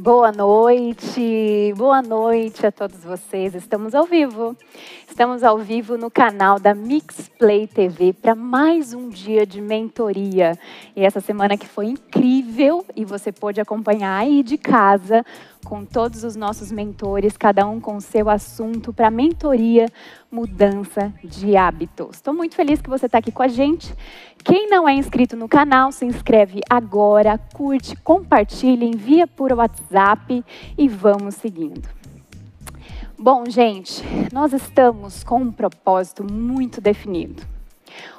Boa noite, boa noite a todos vocês. Estamos ao vivo. Estamos ao vivo no canal da Mixplay TV para mais um dia de mentoria. E essa semana que foi incrível e você pôde acompanhar aí de casa com todos os nossos mentores, cada um com seu assunto para mentoria, mudança de hábitos. Estou muito feliz que você está aqui com a gente. Quem não é inscrito no canal, se inscreve agora, curte, compartilha, envia por WhatsApp e vamos seguindo. Bom, gente, nós estamos com um propósito muito definido.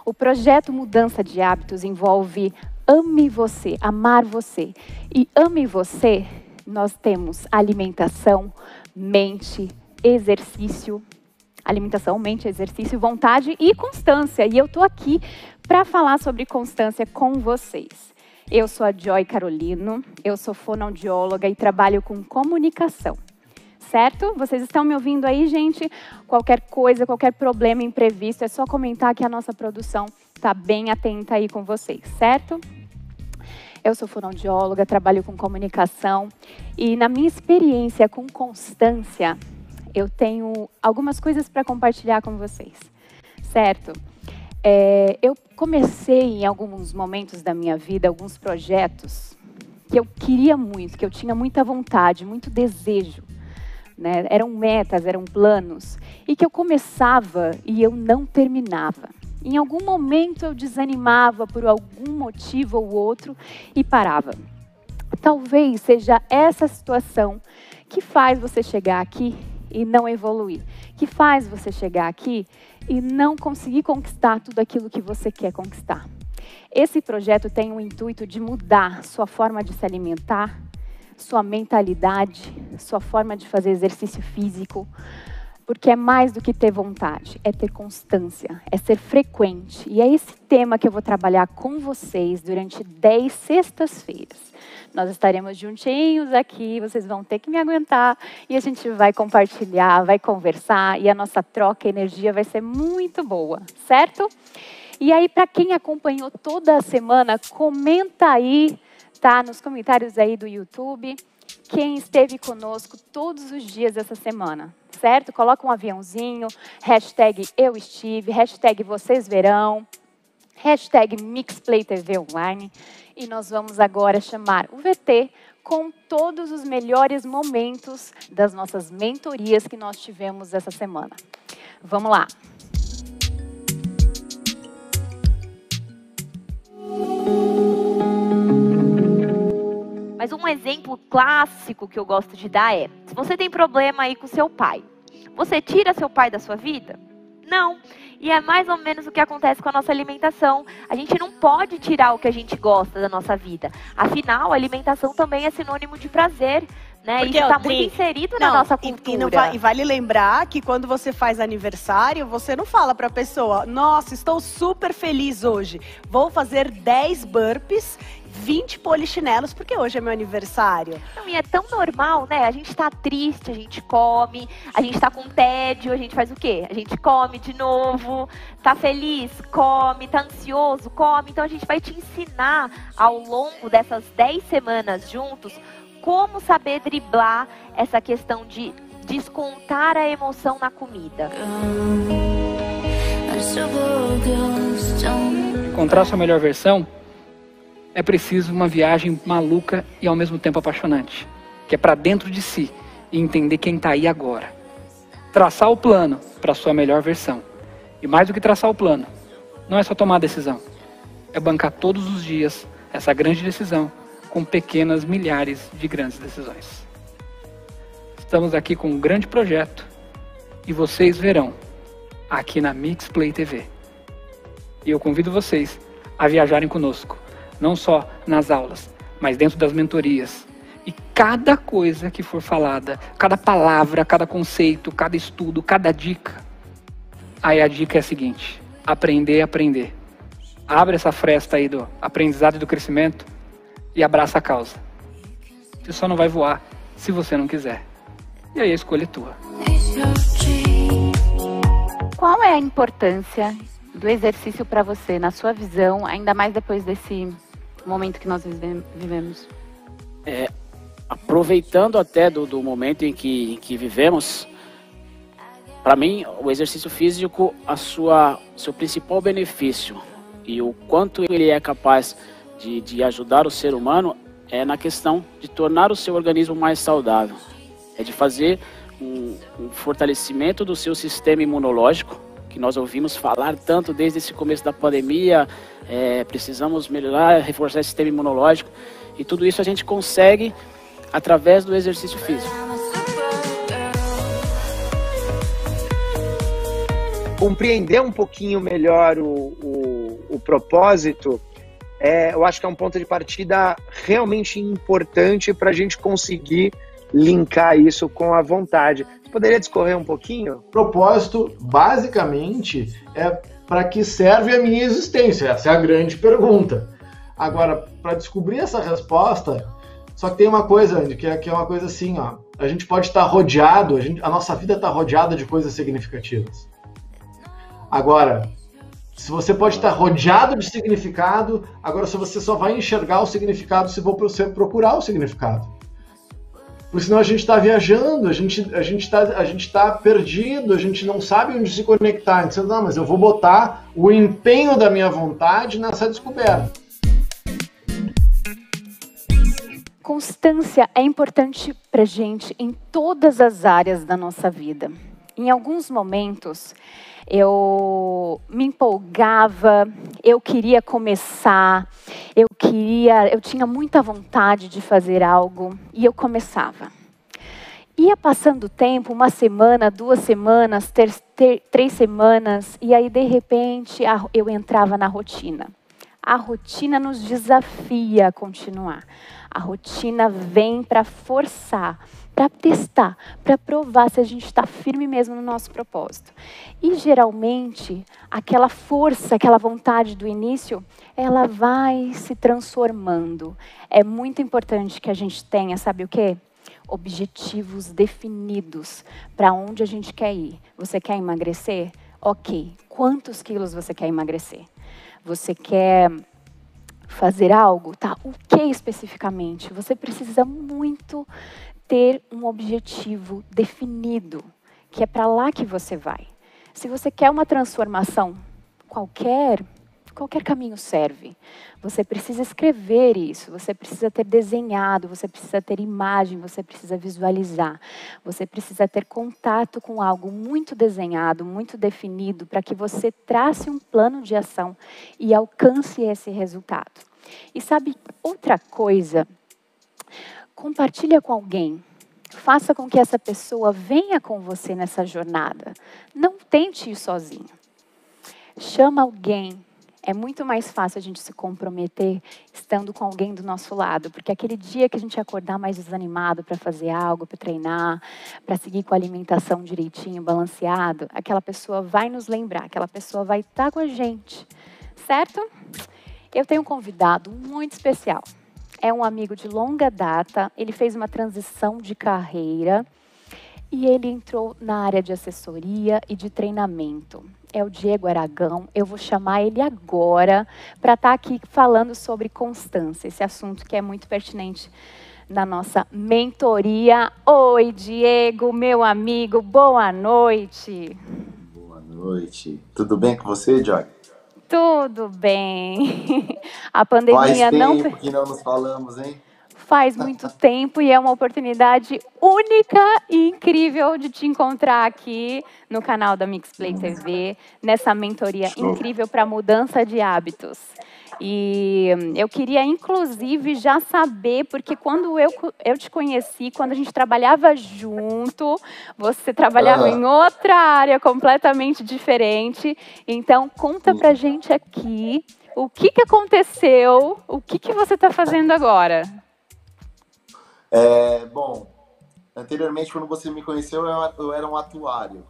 O projeto Mudança de Hábitos envolve ame você, amar você. E ame você, nós temos alimentação, mente, exercício, alimentação, mente, exercício, vontade e constância. E eu estou aqui para falar sobre constância com vocês. Eu sou a Joy Carolino, eu sou fonoaudióloga e trabalho com comunicação certo? Vocês estão me ouvindo aí, gente? Qualquer coisa, qualquer problema imprevisto, é só comentar que a nossa produção está bem atenta aí com vocês, certo? Eu sou fonoaudióloga, trabalho com comunicação e na minha experiência com constância, eu tenho algumas coisas para compartilhar com vocês, certo? É, eu comecei em alguns momentos da minha vida alguns projetos que eu queria muito, que eu tinha muita vontade, muito desejo né? eram metas, eram planos, e que eu começava e eu não terminava. Em algum momento eu desanimava por algum motivo ou outro e parava. Talvez seja essa situação que faz você chegar aqui e não evoluir, que faz você chegar aqui e não conseguir conquistar tudo aquilo que você quer conquistar. Esse projeto tem o intuito de mudar sua forma de se alimentar, sua mentalidade, sua forma de fazer exercício físico, porque é mais do que ter vontade, é ter constância, é ser frequente. E é esse tema que eu vou trabalhar com vocês durante 10 sextas-feiras. Nós estaremos juntinhos aqui, vocês vão ter que me aguentar e a gente vai compartilhar, vai conversar e a nossa troca, a energia vai ser muito boa, certo? E aí, para quem acompanhou toda a semana, comenta aí tá nos comentários aí do YouTube quem esteve conosco todos os dias essa semana, certo? Coloca um aviãozinho, hashtag eu estive, hashtag vocês verão, hashtag MixPlayTV Online. E nós vamos agora chamar o VT com todos os melhores momentos das nossas mentorias que nós tivemos essa semana. Vamos lá! Mas um exemplo clássico que eu gosto de dar é: se você tem problema aí com seu pai, você tira seu pai da sua vida? Não. E é mais ou menos o que acontece com a nossa alimentação. A gente não pode tirar o que a gente gosta da nossa vida. Afinal, a alimentação também é sinônimo de prazer. Né? Porque, Isso está muito inserido não, na nossa cultura. E, e, e, vale lembrar que quando você faz aniversário, você não fala para a pessoa: Nossa, estou super feliz hoje. Vou fazer 10 burpees 20 polichinelos, porque hoje é meu aniversário. Não, e é tão normal, né? A gente tá triste, a gente come, a gente tá com tédio, a gente faz o quê? A gente come de novo, tá feliz, come, tá ansioso, come. Então a gente vai te ensinar ao longo dessas 10 semanas juntos como saber driblar essa questão de descontar a emoção na comida. Encontrar sua melhor versão é preciso uma viagem maluca e ao mesmo tempo apaixonante, que é para dentro de si e entender quem está aí agora. Traçar o plano para sua melhor versão. E mais do que traçar o plano, não é só tomar a decisão, é bancar todos os dias essa grande decisão com pequenas milhares de grandes decisões. Estamos aqui com um grande projeto e vocês verão aqui na Mixplay TV. E eu convido vocês a viajarem conosco não só nas aulas, mas dentro das mentorias. E cada coisa que for falada, cada palavra, cada conceito, cada estudo, cada dica, aí a dica é a seguinte: aprender, aprender. Abre essa fresta aí do aprendizado e do crescimento e abraça a causa. Você só não vai voar se você não quiser. E aí a escolha é tua. Qual é a importância do exercício para você, na sua visão, ainda mais depois desse momento que nós vivemos? É, aproveitando até do, do momento em que, em que vivemos, para mim, o exercício físico, a sua seu principal benefício e o quanto ele é capaz de, de ajudar o ser humano é na questão de tornar o seu organismo mais saudável, é de fazer um, um fortalecimento do seu sistema imunológico, que nós ouvimos falar tanto desde esse começo da pandemia, é, precisamos melhorar, reforçar o sistema imunológico, e tudo isso a gente consegue através do exercício físico. Compreender um pouquinho melhor o, o, o propósito, é, eu acho que é um ponto de partida realmente importante para a gente conseguir linkar isso com a vontade. Você poderia discorrer um pouquinho? Propósito, basicamente, é para que serve a minha existência? Essa é a grande pergunta. Agora, para descobrir essa resposta, só que tem uma coisa, Andy, que é, que é uma coisa assim, ó. A gente pode estar rodeado, a, gente, a nossa vida está rodeada de coisas significativas. Agora, se você pode estar rodeado de significado, agora se você só vai enxergar o significado se você procurar o significado. Porque senão a gente está viajando, a gente a gente está a gente tá perdido, a gente não sabe onde se conectar. Então, não, mas eu vou botar o empenho da minha vontade nessa descoberta. Constância é importante para gente em todas as áreas da nossa vida. Em alguns momentos eu me empolgava, eu queria começar, eu queria, eu tinha muita vontade de fazer algo e eu começava. Ia passando o tempo, uma semana, duas semanas, ter, ter, três semanas, e aí de repente eu entrava na rotina. A rotina nos desafia a continuar. A rotina vem para forçar para testar, para provar se a gente está firme mesmo no nosso propósito. E geralmente, aquela força, aquela vontade do início, ela vai se transformando. É muito importante que a gente tenha, sabe o quê? Objetivos definidos para onde a gente quer ir. Você quer emagrecer? Ok. Quantos quilos você quer emagrecer? Você quer fazer algo? Tá. O que especificamente? Você precisa muito ter um objetivo definido, que é para lá que você vai. Se você quer uma transformação qualquer, qualquer caminho serve. Você precisa escrever isso, você precisa ter desenhado, você precisa ter imagem, você precisa visualizar. Você precisa ter contato com algo muito desenhado, muito definido, para que você trace um plano de ação e alcance esse resultado. E sabe outra coisa compartilha com alguém. Faça com que essa pessoa venha com você nessa jornada. Não tente ir sozinho. Chama alguém. É muito mais fácil a gente se comprometer estando com alguém do nosso lado, porque aquele dia que a gente acordar mais desanimado para fazer algo, para treinar, para seguir com a alimentação direitinho, balanceado, aquela pessoa vai nos lembrar, aquela pessoa vai estar com a gente, certo? Eu tenho um convidado muito especial é um amigo de longa data, ele fez uma transição de carreira e ele entrou na área de assessoria e de treinamento. É o Diego Aragão. Eu vou chamar ele agora para estar tá aqui falando sobre constância, esse assunto que é muito pertinente na nossa mentoria. Oi, Diego, meu amigo, boa noite. Boa noite. Tudo bem com você, Joy? Tudo bem. A pandemia Faz tempo não. que não nos falamos, hein? Faz muito tempo e é uma oportunidade única e incrível de te encontrar aqui no canal da Mixplay TV, nessa mentoria incrível para mudança de hábitos. E eu queria, inclusive, já saber, porque quando eu, eu te conheci, quando a gente trabalhava junto, você trabalhava Ah. em outra área completamente diferente. Então, conta pra gente aqui o que, que aconteceu, o que, que você está fazendo agora. É, bom, anteriormente, quando você me conheceu, eu, eu era um atuário.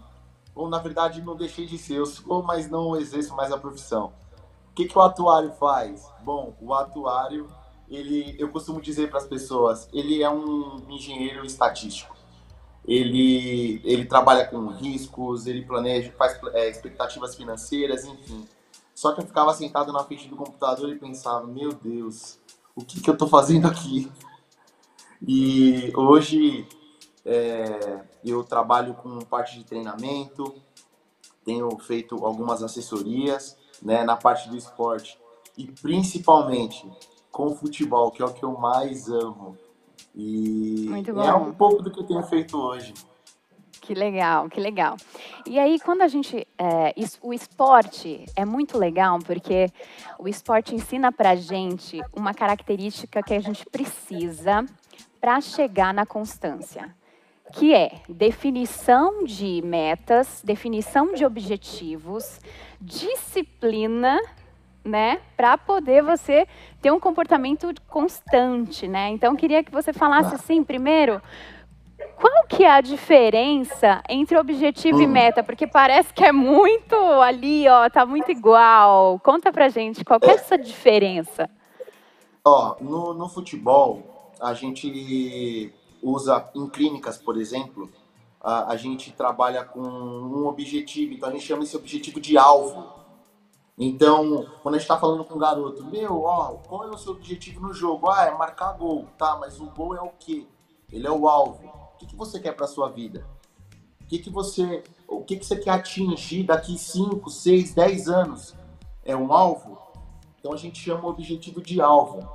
Ou, na verdade, não deixei de ser. Eu sou, mas não exerço mais a profissão. O que, que o atuário faz? Bom, o atuário, ele, eu costumo dizer para as pessoas, ele é um engenheiro estatístico. Ele, ele trabalha com riscos, ele planeja, faz é, expectativas financeiras, enfim. Só que eu ficava sentado na frente do computador e pensava, meu Deus, o que, que eu estou fazendo aqui? E hoje é, eu trabalho com parte de treinamento, tenho feito algumas assessorias né, na parte do esporte e principalmente com o futebol, que é o que eu mais amo. E é um pouco do que eu tenho feito hoje. Que legal, que legal. E aí, quando a gente. é, es- o esporte é muito legal porque o esporte ensina pra gente uma característica que a gente precisa para chegar na constância, que é definição de metas, definição de objetivos, disciplina, né, para poder você ter um comportamento constante, né? Então, eu queria que você falasse assim, primeiro, qual que é a diferença entre objetivo e Hum. meta? Porque parece que é muito ali, ó, tá muito igual. Conta pra gente, qual que é essa diferença? Ó, no, no futebol, a gente usa em clínicas, por exemplo, a, a gente trabalha com um objetivo, então a gente chama esse objetivo de alvo. Então, quando a gente está falando com um garoto, meu, ó, qual é o seu objetivo no jogo? Ah, é marcar gol, tá, mas o gol é o quê? Ele é o alvo. O que, que você quer para sua vida? O que, que você, o que, que você quer atingir daqui 5, 6, 10 anos? É um alvo? Então a gente chama o objetivo de alvo.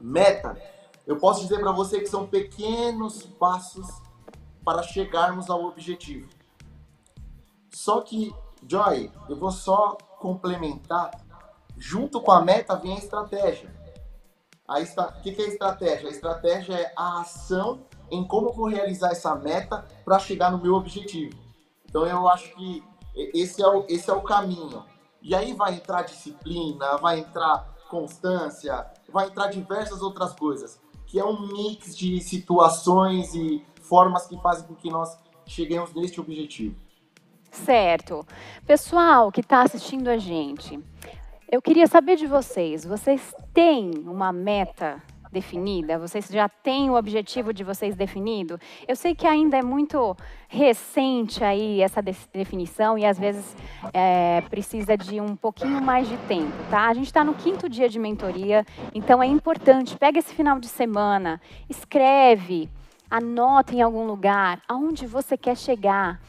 Meta, eu posso dizer para você que são pequenos passos para chegarmos ao objetivo. Só que, Joy, eu vou só complementar. Junto com a meta vem a estratégia. A estra... O que é a estratégia? A estratégia é a ação em como vou realizar essa meta para chegar no meu objetivo. Então eu acho que esse é o, esse é o caminho. E aí vai entrar disciplina, vai entrar constância, vai entrar diversas outras coisas, que é um mix de situações e formas que fazem com que nós cheguemos neste objetivo. Certo. Pessoal que está assistindo a gente, eu queria saber de vocês. Vocês têm uma meta definida? Vocês já têm o objetivo de vocês definido? Eu sei que ainda é muito recente aí essa de- definição e às vezes é, precisa de um pouquinho mais de tempo, tá? A gente está no quinto dia de mentoria, então é importante. Pega esse final de semana, escreve, anota em algum lugar aonde você quer chegar.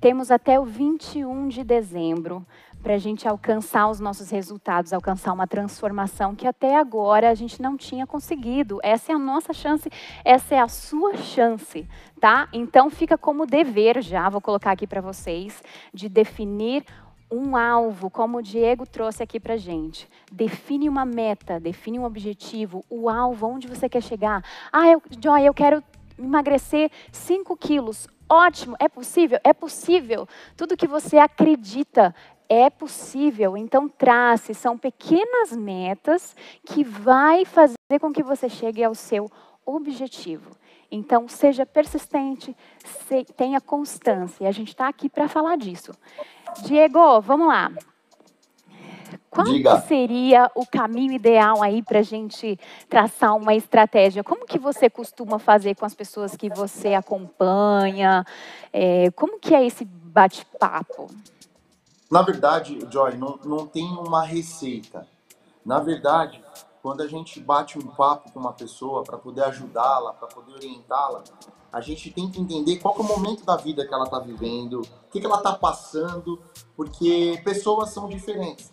Temos até o 21 de dezembro para a gente alcançar os nossos resultados, alcançar uma transformação que até agora a gente não tinha conseguido. Essa é a nossa chance, essa é a sua chance, tá? Então fica como dever já, vou colocar aqui para vocês, de definir um alvo, como o Diego trouxe aqui para gente. Define uma meta, define um objetivo, o alvo, onde você quer chegar. Ah, eu, Joy, eu quero emagrecer 5 quilos. Ótimo, é possível? É possível. Tudo que você acredita é possível. Então trace, são pequenas metas que vai fazer com que você chegue ao seu objetivo. Então seja persistente, se- tenha constância. E a gente está aqui para falar disso. Diego, vamos lá. Qual seria o caminho ideal aí para a gente traçar uma estratégia? Como que você costuma fazer com as pessoas que você acompanha? É, como que é esse bate-papo? Na verdade, Joy, não, não tem uma receita. Na verdade, quando a gente bate um papo com uma pessoa para poder ajudá-la, para poder orientá-la, a gente tem que entender qual que é o momento da vida que ela está vivendo, o que, que ela está passando, porque pessoas são diferentes.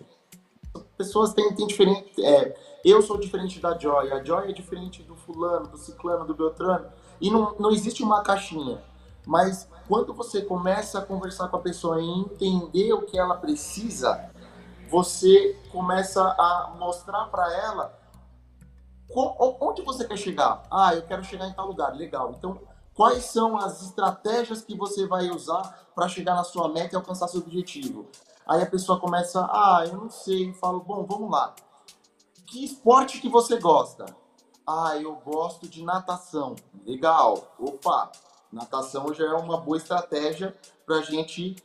Pessoas têm, têm diferente. é, eu sou diferente da Joy, a Joy é diferente do fulano, do ciclano, do beltrano, e não, não existe uma caixinha. Mas quando você começa a conversar com a pessoa e entender o que ela precisa, você começa a mostrar para ela onde você quer chegar. Ah, eu quero chegar em tal lugar. Legal. Então, quais são as estratégias que você vai usar para chegar na sua meta e alcançar seu objetivo? Aí a pessoa começa, ah, eu não sei. Eu falo, bom, vamos lá. Que esporte que você gosta? Ah, eu gosto de natação. Legal. Opa, natação já é uma boa estratégia para a gente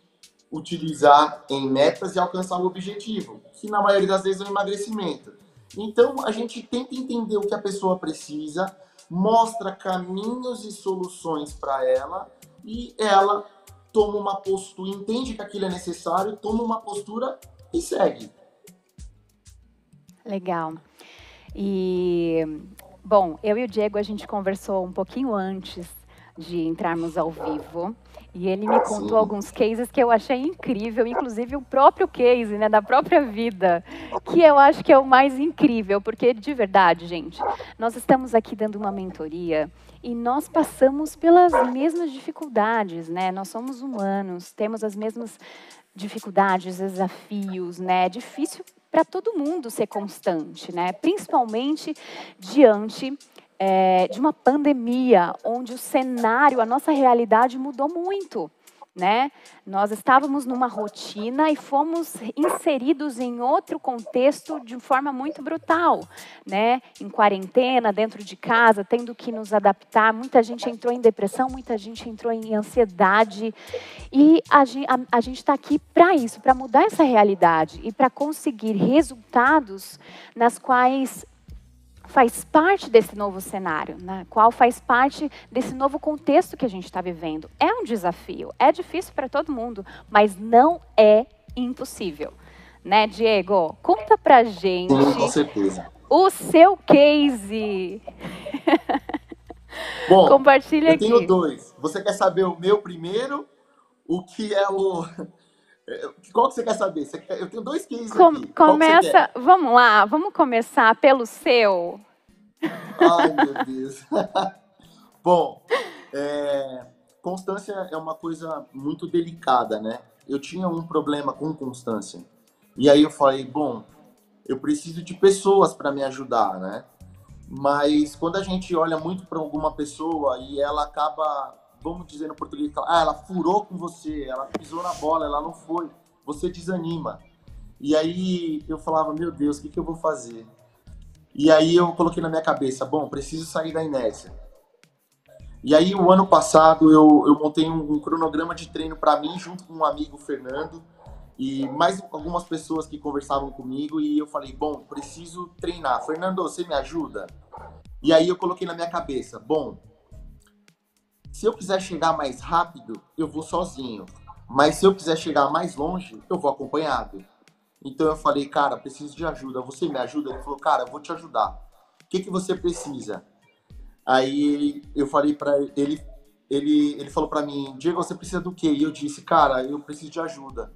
utilizar em metas e alcançar o objetivo, que na maioria das vezes é o emagrecimento. Então a gente tenta entender o que a pessoa precisa, mostra caminhos e soluções para ela e ela toma uma postura, entende que aquilo é necessário, toma uma postura e segue. Legal. E Bom, eu e o Diego, a gente conversou um pouquinho antes de entrarmos ao vivo. E ele me contou Sim. alguns cases que eu achei incrível, inclusive o próprio case, né, da própria vida, que eu acho que é o mais incrível, porque de verdade, gente, nós estamos aqui dando uma mentoria e nós passamos pelas mesmas dificuldades, né? Nós somos humanos, temos as mesmas dificuldades, desafios, né? É difícil para todo mundo ser constante, né? Principalmente diante é, de uma pandemia, onde o cenário, a nossa realidade mudou muito. Né? Nós estávamos numa rotina e fomos inseridos em outro contexto de forma muito brutal, né? Em quarentena, dentro de casa, tendo que nos adaptar. Muita gente entrou em depressão, muita gente entrou em ansiedade. E a, gen- a- a gente está aqui para isso, para mudar essa realidade e para conseguir resultados nas quais faz parte desse novo cenário, na qual faz parte desse novo contexto que a gente está vivendo. É um desafio, é difícil para todo mundo, mas não é impossível. Né, Diego? Conta pra gente com certeza. o seu case. Bom, Compartilha eu aqui. tenho dois. Você quer saber o meu primeiro? O que é o. Qual que você quer saber? Eu tenho dois cases Com- aqui. Que começa, quer? vamos lá, vamos começar pelo seu. Ai, meu Deus. Bom, é, constância é uma coisa muito delicada, né? Eu tinha um problema com constância. E aí eu falei, bom, eu preciso de pessoas para me ajudar, né? Mas quando a gente olha muito para alguma pessoa e ela acaba, vamos dizer no português, ah, ela furou com você, ela pisou na bola, ela não foi, você desanima. E aí eu falava, meu Deus, o que, que eu vou fazer? E aí eu coloquei na minha cabeça, bom, preciso sair da inércia. E aí o ano passado eu, eu montei um, um cronograma de treino para mim junto com um amigo Fernando e mais algumas pessoas que conversavam comigo e eu falei, bom, preciso treinar. Fernando, você me ajuda? E aí eu coloquei na minha cabeça, bom, se eu quiser chegar mais rápido, eu vou sozinho. Mas se eu quiser chegar mais longe, eu vou acompanhado. Então eu falei, cara, preciso de ajuda. Você me ajuda? Ele falou, cara, eu vou te ajudar. O que, que você precisa? Aí eu falei para ele, ele, ele falou para mim, Diego, você precisa do quê? E eu disse, cara, eu preciso de ajuda.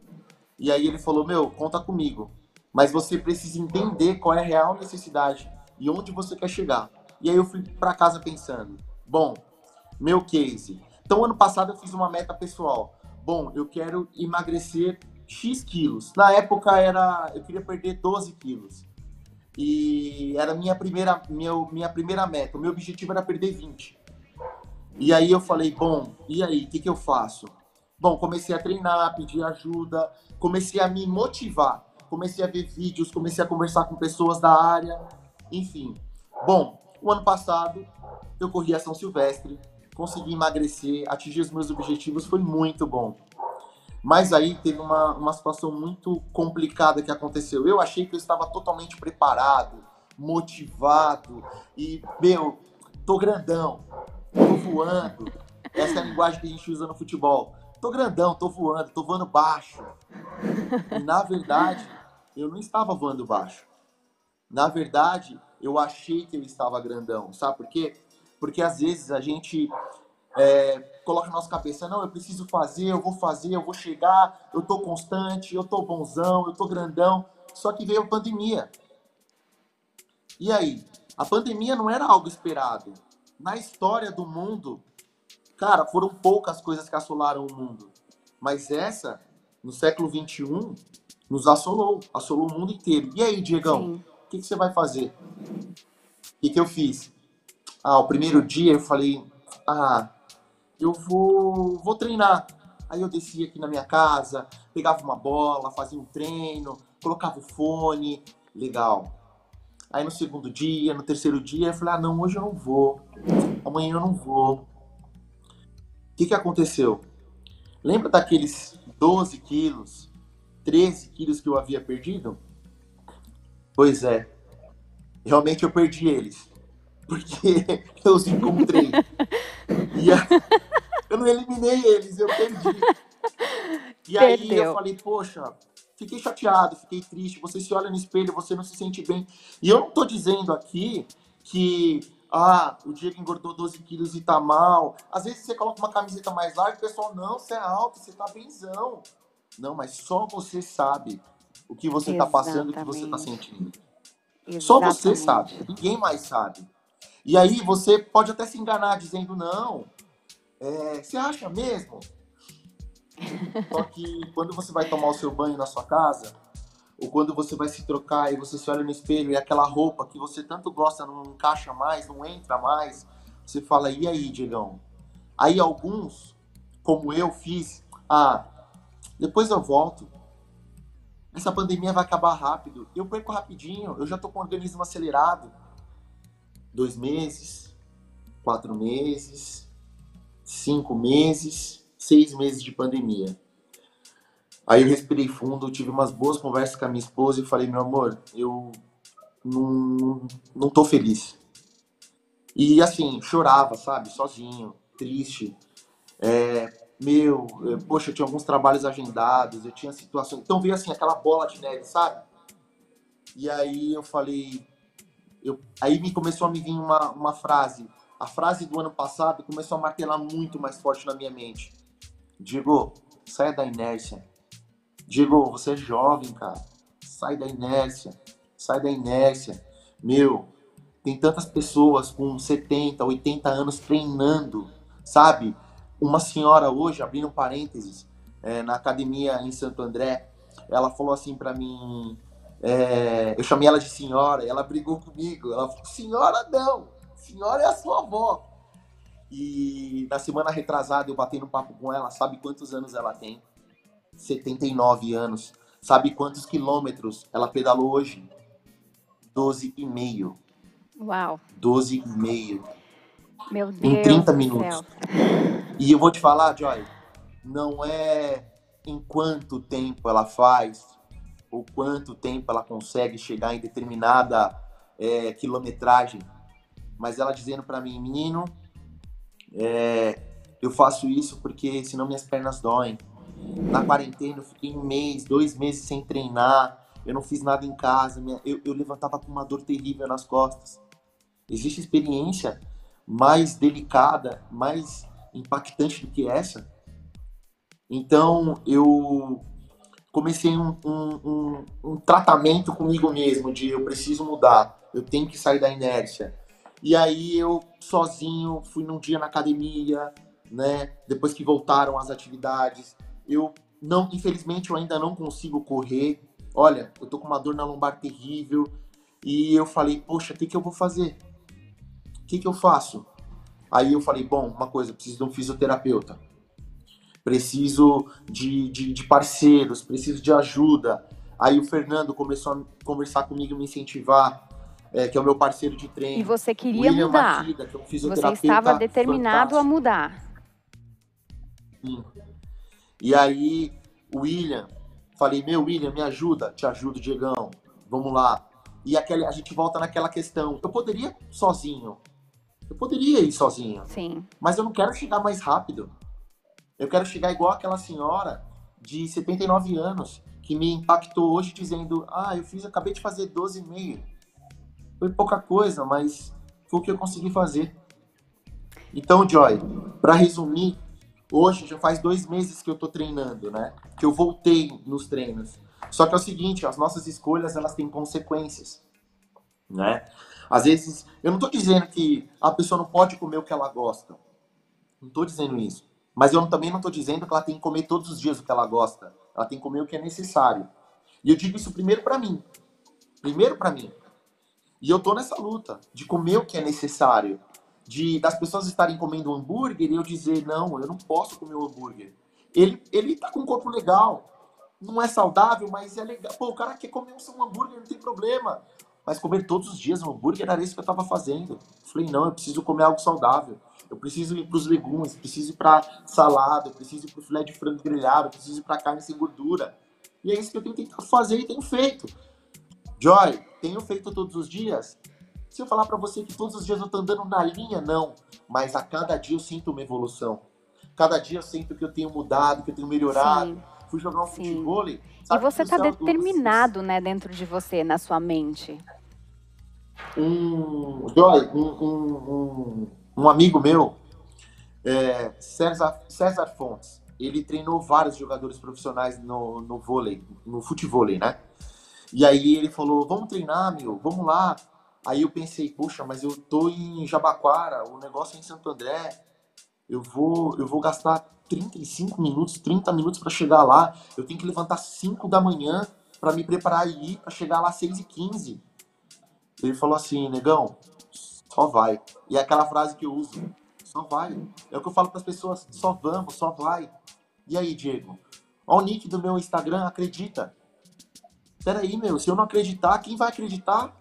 E aí ele falou, meu, conta comigo. Mas você precisa entender qual é a real necessidade e onde você quer chegar. E aí eu fui para casa pensando, bom, meu case. Então ano passado eu fiz uma meta pessoal. Bom, eu quero emagrecer X quilos. Na época era, eu queria perder 12 quilos. E era minha primeira, meu, minha primeira meta. O meu objetivo era perder 20. E aí eu falei, bom, e aí, o que, que eu faço? Bom, comecei a treinar, pedir ajuda, comecei a me motivar, comecei a ver vídeos, comecei a conversar com pessoas da área, enfim. Bom, o ano passado eu corri a São Silvestre, consegui emagrecer, atingir os meus objetivos, foi muito bom. Mas aí teve uma, uma situação muito complicada que aconteceu. Eu achei que eu estava totalmente preparado, motivado e, meu, tô grandão, tô voando. Essa é a linguagem que a gente usa no futebol. Tô grandão, tô voando, tô voando baixo. E na verdade, eu não estava voando baixo. Na verdade, eu achei que eu estava grandão. Sabe por quê? Porque às vezes a gente é, coloca na nossa cabeça, não, eu preciso fazer, eu vou fazer, eu vou chegar, eu tô constante, eu tô bonzão, eu tô grandão. Só que veio a pandemia. E aí? A pandemia não era algo esperado. Na história do mundo, cara, foram poucas coisas que assolaram o mundo. Mas essa, no século XXI, nos assolou. Assolou o mundo inteiro. E aí, Diegão? O que, que você vai fazer? O que, que eu fiz? Ah, o primeiro dia eu falei, ah, eu vou, vou treinar. Aí eu descia aqui na minha casa, pegava uma bola, fazia um treino, colocava o fone, legal. Aí no segundo dia, no terceiro dia, eu falei, ah, não, hoje eu não vou. Amanhã eu não vou. O que, que aconteceu? Lembra daqueles 12 quilos, 13 quilos que eu havia perdido? Pois é. Realmente eu perdi eles. Porque eu os encontrei. E a- eu não eliminei eles, eu perdi. E aí Perdeu. eu falei, poxa, fiquei chateado, fiquei triste. Você se olha no espelho, você não se sente bem. E eu não tô dizendo aqui que Ah, o Diego engordou 12 quilos e tá mal. Às vezes você coloca uma camiseta mais larga, o pessoal, não, você é alto, você tá benzão. Não, mas só você sabe o que você tá passando, o que você tá sentindo. Só você sabe, ninguém mais sabe. E aí você pode até se enganar dizendo, não, é, você acha mesmo? Só que quando você vai tomar o seu banho na sua casa, ou quando você vai se trocar e você se olha no espelho e aquela roupa que você tanto gosta não encaixa mais, não entra mais, você fala, e aí, Diegão? Aí alguns, como eu fiz, ah, depois eu volto. Essa pandemia vai acabar rápido. Eu perco rapidinho, eu já tô com o organismo acelerado. Dois meses, quatro meses, cinco meses, seis meses de pandemia. Aí eu respirei fundo, tive umas boas conversas com a minha esposa e falei, meu amor, eu não, não tô feliz. E assim, chorava, sabe, sozinho, triste. É, meu, é, poxa, eu tinha alguns trabalhos agendados, eu tinha situações. Então veio assim, aquela bola de neve, sabe? E aí eu falei. Eu, aí me começou a me vir uma, uma frase. A frase do ano passado começou a martelar muito mais forte na minha mente. Diego, saia da inércia. Diego, você é jovem, cara. Sai da inércia. Sai da inércia. Meu, tem tantas pessoas com 70, 80 anos treinando, sabe? Uma senhora hoje, abrindo parênteses, é, na academia em Santo André, ela falou assim para mim, é, eu chamei ela de senhora, ela brigou comigo. Ela falou, senhora não, senhora é a sua avó. E na semana retrasada eu bati no papo com ela, sabe quantos anos ela tem? 79 anos. Sabe quantos quilômetros ela pedalou hoje? 12,5. Uau. 12,5. Meu Deus. Em 30 minutos. E eu vou te falar, Joy, não é em quanto tempo ela faz, ou quanto tempo ela consegue chegar em determinada é, quilometragem, mas ela dizendo para mim, menino, é, eu faço isso porque senão minhas pernas doem. Na quarentena eu fiquei um mês, dois meses sem treinar, eu não fiz nada em casa, minha, eu, eu levantava com uma dor terrível nas costas. Existe experiência mais delicada, mais impactante do que essa? Então eu comecei um, um, um, um, tratamento comigo mesmo de eu preciso mudar, eu tenho que sair da inércia. E aí eu sozinho fui num dia na academia, né? Depois que voltaram as atividades, eu não, infelizmente, eu ainda não consigo correr. Olha, eu tô com uma dor na lombar terrível. E eu falei, poxa, o que, que eu vou fazer? O que, que eu faço? Aí eu falei, bom, uma coisa, preciso de um fisioterapeuta. Preciso de, de, de parceiros, preciso de ajuda. Aí o Fernando começou a conversar comigo, me incentivar, é, que é o meu parceiro de treino. E você queria William mudar. Matida, que é um você estava determinado fantástico. a mudar. Sim. E aí, o William, falei, meu William, me ajuda, te ajudo, Diegão, vamos lá. E aquele, a gente volta naquela questão, eu poderia sozinho, eu poderia ir sozinho, Sim. mas eu não quero chegar mais rápido. Eu quero chegar igual aquela senhora de 79 anos que me impactou hoje dizendo, ah, eu fiz, acabei de fazer 12,5. Foi pouca coisa, mas foi o que eu consegui fazer. Então, Joy, para resumir, Hoje já faz dois meses que eu tô treinando, né? Que eu voltei nos treinos. Só que é o seguinte, as nossas escolhas elas têm consequências, né? Às vezes, eu não tô dizendo que a pessoa não pode comer o que ela gosta. Não tô dizendo isso. Mas eu também não tô dizendo que ela tem que comer todos os dias o que ela gosta. Ela tem que comer o que é necessário. E eu digo isso primeiro para mim. Primeiro para mim. E eu tô nessa luta de comer o que é necessário de das pessoas estarem comendo hambúrguer e eu dizer, não, eu não posso comer o hambúrguer. Ele, ele tá com um corpo legal, não é saudável, mas é legal. Pô, o cara quer comer um hambúrguer, não tem problema. Mas comer todos os dias um hambúrguer era isso que eu tava fazendo. falei, não, eu preciso comer algo saudável. Eu preciso ir para os legumes, preciso ir para salada, eu preciso ir para o filé de frango grelhado, eu preciso ir para carne sem gordura. E é isso que eu tenho tentado fazer e tenho feito. Joy, tenho feito todos os dias? Se eu falar para você que todos os dias eu tô andando na linha, não. Mas a cada dia eu sinto uma evolução. Cada dia eu sinto que eu tenho mudado, que eu tenho melhorado. Sim. Fui jogar um Sim. futebol. E você tá determinado, né, dentro de você, na sua mente. Um, Joy, um, um, um, um amigo meu, é, César, César Fontes, ele treinou vários jogadores profissionais no, no vôlei, no futevôlei, né? E aí ele falou, vamos treinar, meu, vamos lá. Aí eu pensei, puxa, mas eu tô em Jabaquara, o negócio é em Santo André. Eu vou, eu vou gastar 35 minutos, 30 minutos para chegar lá. Eu tenho que levantar 5 da manhã para me preparar e ir para chegar lá às 6 e 15 Ele falou assim, negão, só vai. E é aquela frase que eu uso, só vai. É o que eu falo para as pessoas, só vamos, só vai. E aí, Diego? Olha o nick do meu Instagram, acredita. Peraí, meu, se eu não acreditar, quem vai acreditar?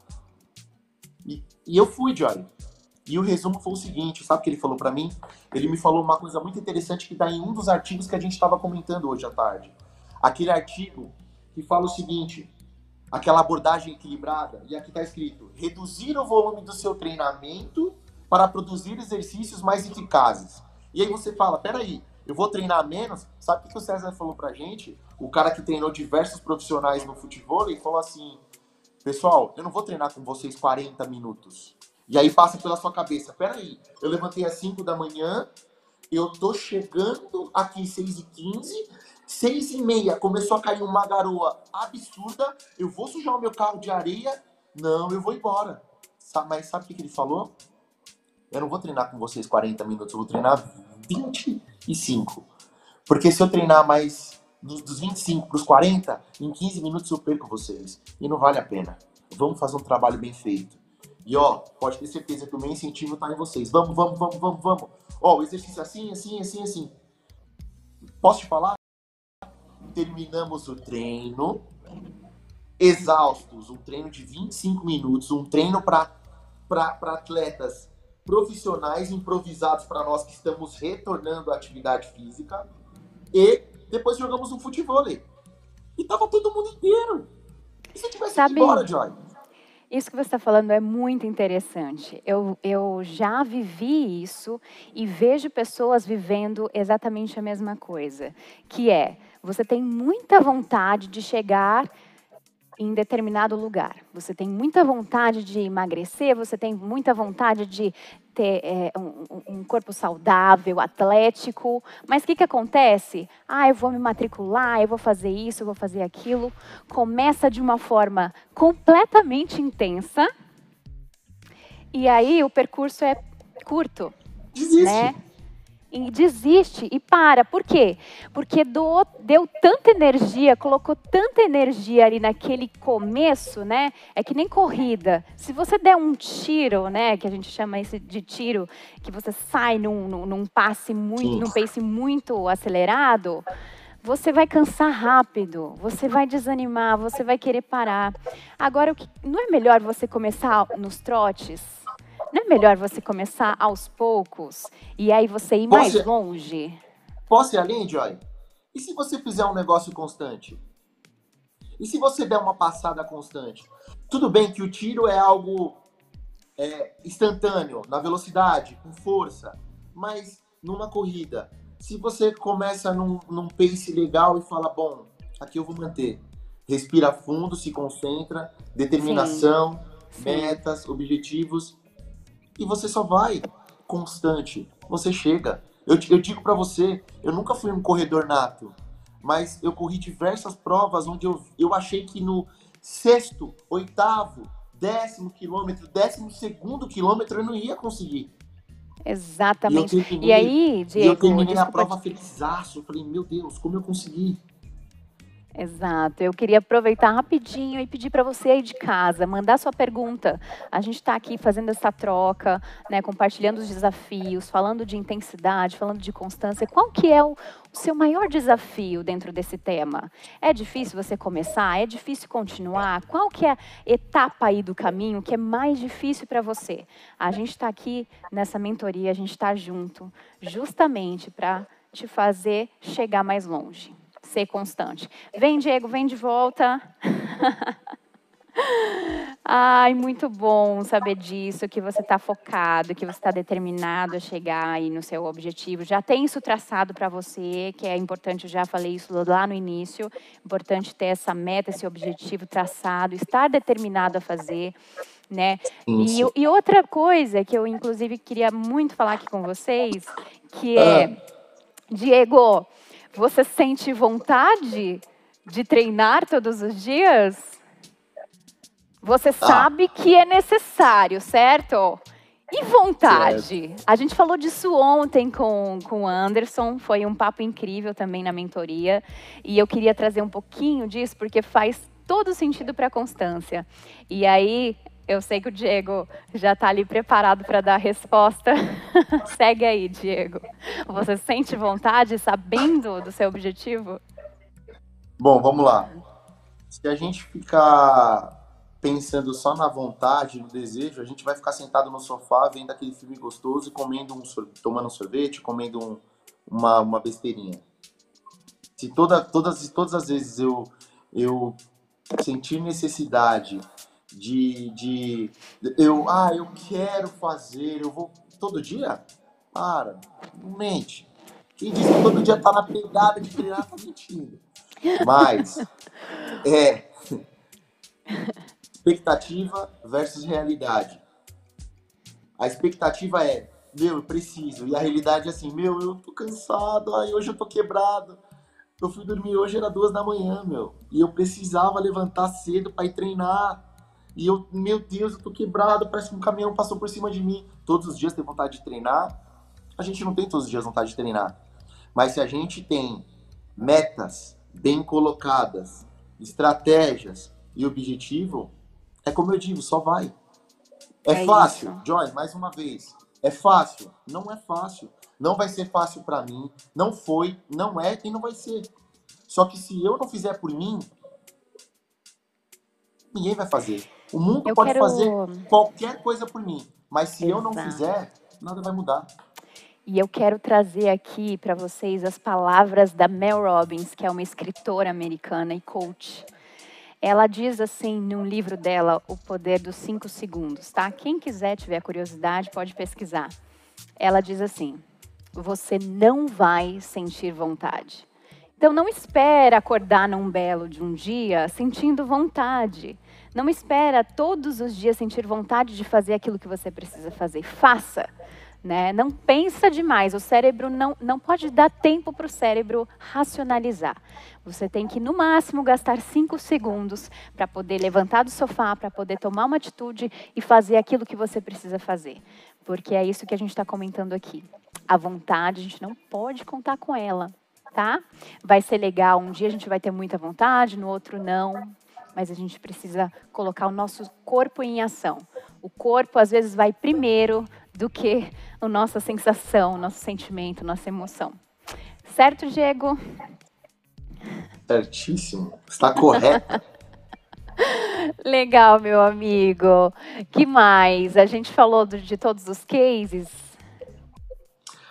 E, e eu fui, Joy. E o resumo foi o seguinte, sabe o que ele falou para mim? Ele me falou uma coisa muito interessante que está em um dos artigos que a gente estava comentando hoje à tarde. Aquele artigo que fala o seguinte, aquela abordagem equilibrada, e aqui está escrito: reduzir o volume do seu treinamento para produzir exercícios mais eficazes. E aí você fala, peraí, eu vou treinar menos? Sabe o que o César falou pra gente? O cara que treinou diversos profissionais no futebol, ele falou assim, pessoal, eu não vou treinar com vocês 40 minutos. E aí passa pela sua cabeça, peraí, eu levantei às 5 da manhã, eu tô chegando aqui 6 e 15 6 e meia começou a cair uma garoa absurda, eu vou sujar o meu carro de areia? Não, eu vou embora. Mas sabe o que ele falou? Eu não vou treinar com vocês 40 minutos, eu vou treinar 25. Porque se eu treinar mais dos, dos 25 para os 40, em 15 minutos eu perco vocês. E não vale a pena. Vamos fazer um trabalho bem feito. E ó, pode ter certeza que o meu incentivo está em vocês. Vamos, vamos, vamos, vamos, vamos. Ó, o exercício é assim, assim, assim, assim. Posso te falar? Terminamos o treino exaustos, um treino de 25 minutos, um treino para atletas profissionais improvisados para nós que estamos retornando à atividade física e depois jogamos um futebol. E tava todo mundo inteiro. E se tivesse Sabe... embora, Joy? Isso que você está falando é muito interessante. Eu, eu já vivi isso e vejo pessoas vivendo exatamente a mesma coisa, que é você tem muita vontade de chegar em determinado lugar. Você tem muita vontade de emagrecer, você tem muita vontade de ter é, um, um, corpo saudável, atlético. Mas o que, que acontece? Ah, eu vou me matricular, eu vou fazer isso, eu vou fazer aquilo. Começa de uma forma completamente intensa. E aí o percurso é curto. Desiste. Né? E desiste e para. Por quê? Porque do, deu tanta energia, colocou tanta energia ali naquele começo, né? É que nem corrida. Se você der um tiro, né? Que a gente chama isso de tiro, que você sai num, num, num passe muito, num pace muito acelerado, você vai cansar rápido, você vai desanimar, você vai querer parar. Agora, não é melhor você começar nos trotes? Não é melhor você começar aos poucos e aí você ir mais Posso... longe? Posso ir além, Joy? E se você fizer um negócio constante? E se você der uma passada constante? Tudo bem que o tiro é algo é, instantâneo, na velocidade, com força, mas numa corrida, se você começa num, num pace legal e fala, bom, aqui eu vou manter, respira fundo, se concentra, determinação, Sim. metas, objetivos, e você só vai constante. Você chega. Eu, eu digo para você, eu nunca fui um corredor nato, mas eu corri diversas provas onde eu, eu achei que no sexto, oitavo, décimo quilômetro, décimo segundo quilômetro eu não ia conseguir. Exatamente. E, e aí, Diego... E eu terminei a prova felizaço. Eu falei, meu Deus, como eu consegui? Exato. Eu queria aproveitar rapidinho e pedir para você aí de casa, mandar sua pergunta. A gente está aqui fazendo essa troca, né, compartilhando os desafios, falando de intensidade, falando de constância. Qual que é o, seu maior desafio dentro desse tema? É difícil você começar? É difícil continuar? Qual que é a etapa aí do caminho que é mais difícil para você? A gente está aqui nessa mentoria, a gente está junto, justamente para te fazer chegar mais longe ser constante. Vem, Diego, vem de volta. Ai, muito bom saber disso, que você está focado, que você está determinado a chegar aí no seu objetivo. Já tem isso traçado para você, que é importante, eu já falei isso lá no início, importante ter essa meta, esse objetivo traçado, estar determinado a fazer. né? E, e outra coisa que eu, inclusive, queria muito falar aqui com vocês, que é, Diego, você sente vontade de treinar todos os dias? Você sabe que é necessário, certo? E vontade? A gente falou disso ontem com, com o Anderson, foi um papo incrível também na mentoria. E eu queria trazer um pouquinho disso, porque faz todo sentido para a constância. E aí, eu sei que o Diego já está ali preparado para dar a resposta. Segue aí, Diego. Você sente vontade, sabendo do seu objetivo? Bom, vamos lá. Se a gente ficar pensando só na vontade, no desejo, a gente vai ficar sentado no sofá vendo aquele filme gostoso e comendo um tomando um sorvete, comendo um- uma, uma besteirinha. Se toda, todas, todas as vezes eu, eu sentir necessidade de, de eu, ah, eu quero fazer, eu vou todo dia? Para, não mente. Quem diz que todo dia tá na pegada de treinar tá mentindo. Mas é expectativa versus realidade. A expectativa é, meu, eu preciso. E a realidade é assim, meu, eu tô cansado, ai, hoje eu tô quebrado. Eu fui dormir hoje, era duas da manhã, meu. E eu precisava levantar cedo pra ir treinar. E eu, meu Deus, eu tô quebrado, parece que um caminhão passou por cima de mim. Todos os dias tem vontade de treinar. A gente não tem todos os dias vontade de treinar. Mas se a gente tem metas bem colocadas, estratégias e objetivo, é como eu digo, só vai. É, É fácil, isso. Joy, mais uma vez. É fácil? Não é fácil. Não vai ser fácil pra mim. Não foi, não é e não vai ser. Só que se eu não fizer por mim, ninguém vai fazer. O mundo Eu pode quero- fazer qualquer coisa por mim, mas se eu não Exato. fizer, nada vai mudar. E eu quero trazer aqui para vocês as palavras da Mel Robbins, que é uma escritora americana e coach. Ela diz assim num livro dela, O Poder dos Cinco Segundos, tá? Quem quiser, tiver curiosidade, pode pesquisar. Ela diz assim: você não vai sentir vontade. Então não espera acordar num belo de um dia sentindo vontade. Não espera todos os dias sentir vontade de fazer aquilo que você precisa fazer. Faça. Né? Não pensa demais. O cérebro não, não pode dar tempo para o cérebro racionalizar. Você tem que, no máximo, gastar cinco segundos para poder levantar do sofá, para poder tomar uma atitude e fazer aquilo que você precisa fazer. Porque é isso que a gente está comentando aqui. A vontade, a gente não pode contar com ela, tá? Vai ser legal, um dia a gente vai ter muita vontade, no outro não. Mas a gente precisa colocar o nosso corpo em ação. O corpo, às vezes, vai primeiro do que a nossa sensação, o nosso sentimento, nossa emoção. Certo, Diego? Certíssimo. Está correto. Legal, meu amigo. Que mais? A gente falou do- de todos os cases.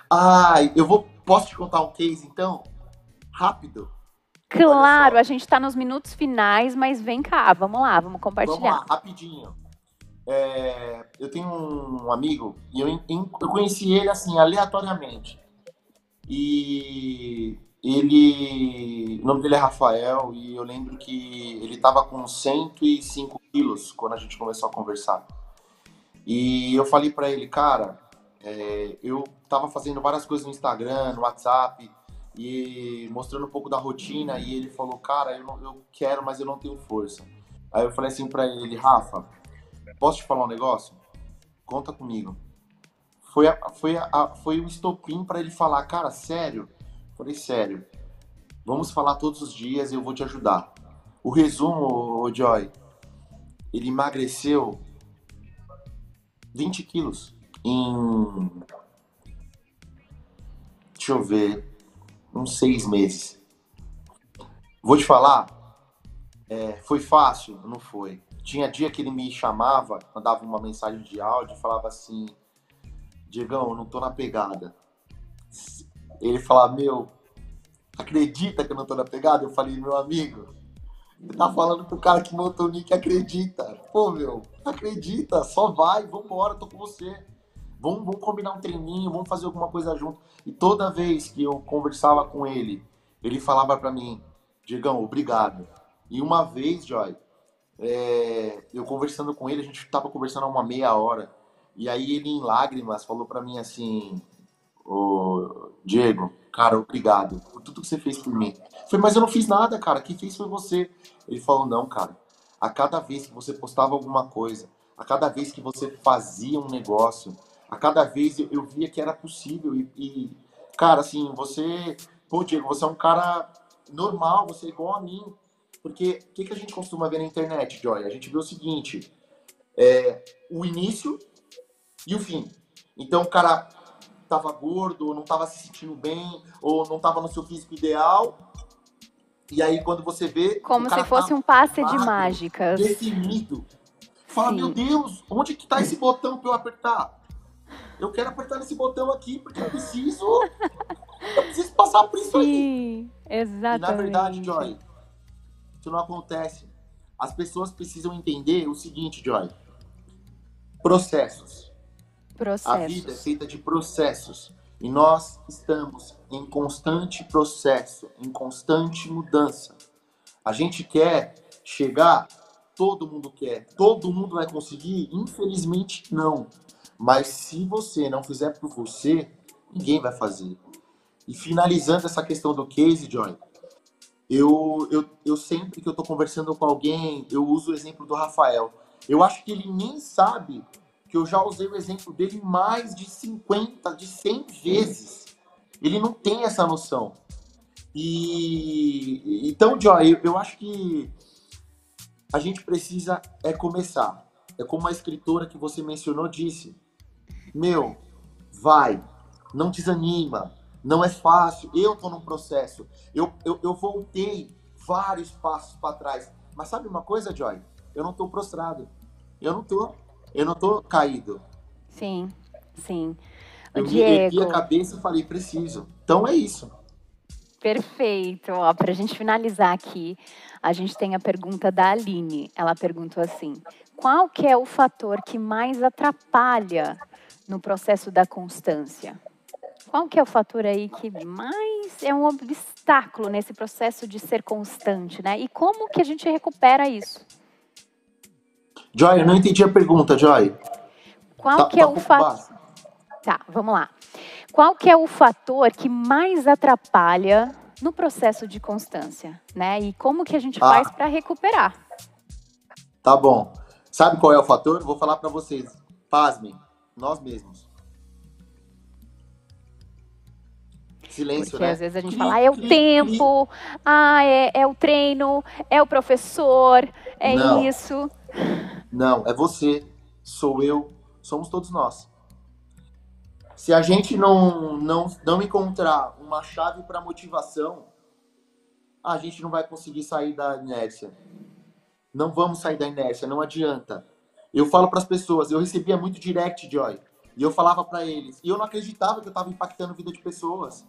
Ai, eu vou. Posso te contar um case então? Rápido. Claro, a gente está nos minutos finais, mas vem cá, vamos lá, vamos Vamos compartilhar. lá, rapidinho. É, eu tenho um amigo e eu, eu conheci ele assim, aleatoriamente. E ele. O nome dele é Rafael e eu lembro que ele estava com 105 quilos quando a gente começou a conversar. E eu falei para ele, cara, é, eu tava fazendo várias coisas no Instagram, no WhatsApp, e mostrando um pouco da rotina, e ele falou, cara, eu, não- eu quero, mas eu não tenho força. Aí eu falei assim pra ele, Rafa, posso te falar um negócio? Conta comigo. Foi, a- foi, a- foi o estopim pra ele falar, cara, sério? Falei, sério. Vamos falar todos os dias eu vou te ajudar. O resumo, ô Joy, ele emagreceu 20 quilos em. Deixa eu ver. Uns seis meses. Vou te falar. é, foi fácil? Não foi. Tinha dia que ele me chamava, mandava uma mensagem de áudio falava assim: Diegão, não tô na pegada. Ele falava: Meu, acredita que eu não tô na pegada? Eu falei: Meu amigo, você tá falando pro cara que montou o nick acredita. Pô, meu, acredita, só vai, vambora, tô com você. Vamos, vamos combinar um treininho, vamos fazer alguma coisa junto. E toda vez que eu conversava com ele, ele falava pra mim, Diegão, obrigado. E uma vez, Joy, é, eu conversando com ele, a gente estava conversando há uma meia hora, e aí ele em lágrimas falou para mim assim, ô Diego, cara, obrigado por tudo que você fez por mim. Falei, mas eu não fiz nada, cara, quem fez foi você. Ele falou, não, cara, a cada vez que você postava alguma coisa, a cada vez que você fazia um negócio, a cada vez eu, eu via que era possível e, e, cara, assim, você, pô, Diego, você é um cara normal, você é igual a mim, porque o que, que a gente costuma ver na internet, Joy? A gente vê o seguinte: é, o início e o fim. Então o cara tava gordo, ou não tava se sentindo bem, ou não tava no seu físico ideal. E aí quando você vê. Como se fosse tá um passe de mágicas. Definido. Fala, Sim. meu Deus, onde que tá esse botão para eu apertar? Eu quero apertar nesse botão aqui porque eu preciso. eu preciso passar por isso Sim, aí. Exatamente. E na verdade, Joy, isso não acontece. As pessoas precisam entender o seguinte, Joy. Processos. Processos. A vida é feita de processos. E nós estamos em constante processo, em constante mudança. A gente quer chegar, todo mundo quer, todo mundo vai conseguir? Infelizmente, não. Mas se você não fizer por você, ninguém vai fazer. E finalizando essa questão do case, Joy, eu, eu, eu sempre que eu estou conversando com alguém, eu uso o exemplo do Rafael. Eu acho que ele nem sabe que eu já usei o exemplo dele mais de 50, de 100 vezes. Ele não tem essa noção. E então, Joy, eu, eu acho que a gente precisa é começar. É como a escritora que você mencionou disse: Meu, vai, não desanima, não é fácil. Eu estou num processo. Eu, eu, eu voltei vários passos para trás. Mas sabe uma coisa, Joy? Eu não estou prostrado. Eu não estou. Eu não estou caído. Sim, sim. O eu Diego... a cabeça e falei, preciso. Então é isso. Perfeito. Para a gente finalizar aqui, a gente tem a pergunta da Aline. Ela perguntou assim: qual que é o fator que mais atrapalha no processo da constância? Qual que é o fator aí que mais é um obstáculo nesse processo de ser constante, né? E como que a gente recupera isso? Joy, eu não entendi a pergunta, Joy. Qual tá, que é tá o fator? Tá, vamos lá. Qual que é o fator que mais atrapalha no processo de constância, né? E como que a gente ah. faz para recuperar? Tá bom. Sabe qual é o fator? Vou falar para vocês. Pasmem, nós mesmos. Silêncio, Porque né? às vezes a gente fala, ah, é o tempo, ah, é, é o treino, é o professor, é não. isso. Não, é você, sou eu, somos todos nós. Se a gente não, não, não encontrar uma chave para motivação, a gente não vai conseguir sair da inércia. Não vamos sair da inércia, não adianta. Eu falo para as pessoas, eu recebia muito direct, Joy, e eu falava para eles, e eu não acreditava que eu estava impactando a vida de pessoas.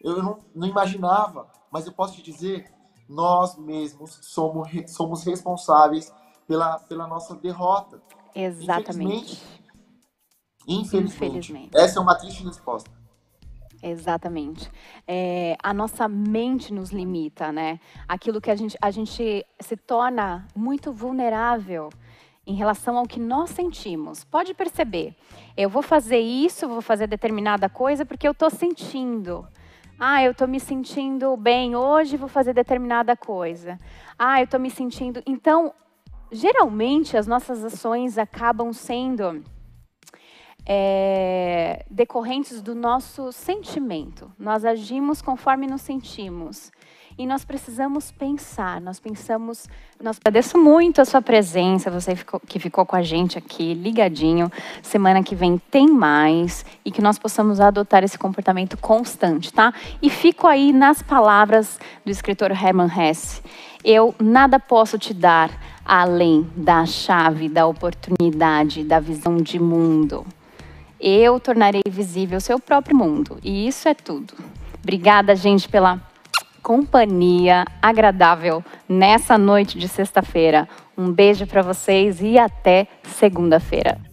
Eu não, não imaginava, mas eu posso te dizer, nós mesmos somos, somos responsáveis pela, pela nossa derrota. Exatamente. Infelizmente, infelizmente, infelizmente. Essa é uma triste resposta. Exatamente. É, a nossa mente nos limita, né? Aquilo que a gente, a gente se torna muito vulnerável em relação ao que nós sentimos. Pode perceber, eu vou fazer isso, vou fazer determinada coisa porque eu estou sentindo. Ah, eu estou me sentindo bem hoje, vou fazer determinada coisa. Ah, eu estou me sentindo. Então, geralmente as nossas ações acabam sendo é, decorrentes do nosso sentimento. Nós agimos conforme nos sentimos. E nós precisamos pensar, nós pensamos, nós agradeço muito a sua presença, você que ficou com a gente aqui, ligadinho. Semana que vem tem mais e que nós possamos adotar esse comportamento constante, tá? E fico aí nas palavras do escritor Hermann Hesse. Eu nada posso te dar além da chave, da oportunidade, da visão de mundo. Eu tornarei visível o seu próprio mundo. E isso é tudo. Obrigada, gente, pela companhia agradável nessa noite de sexta-feira. Um beijo para vocês e até segunda-feira.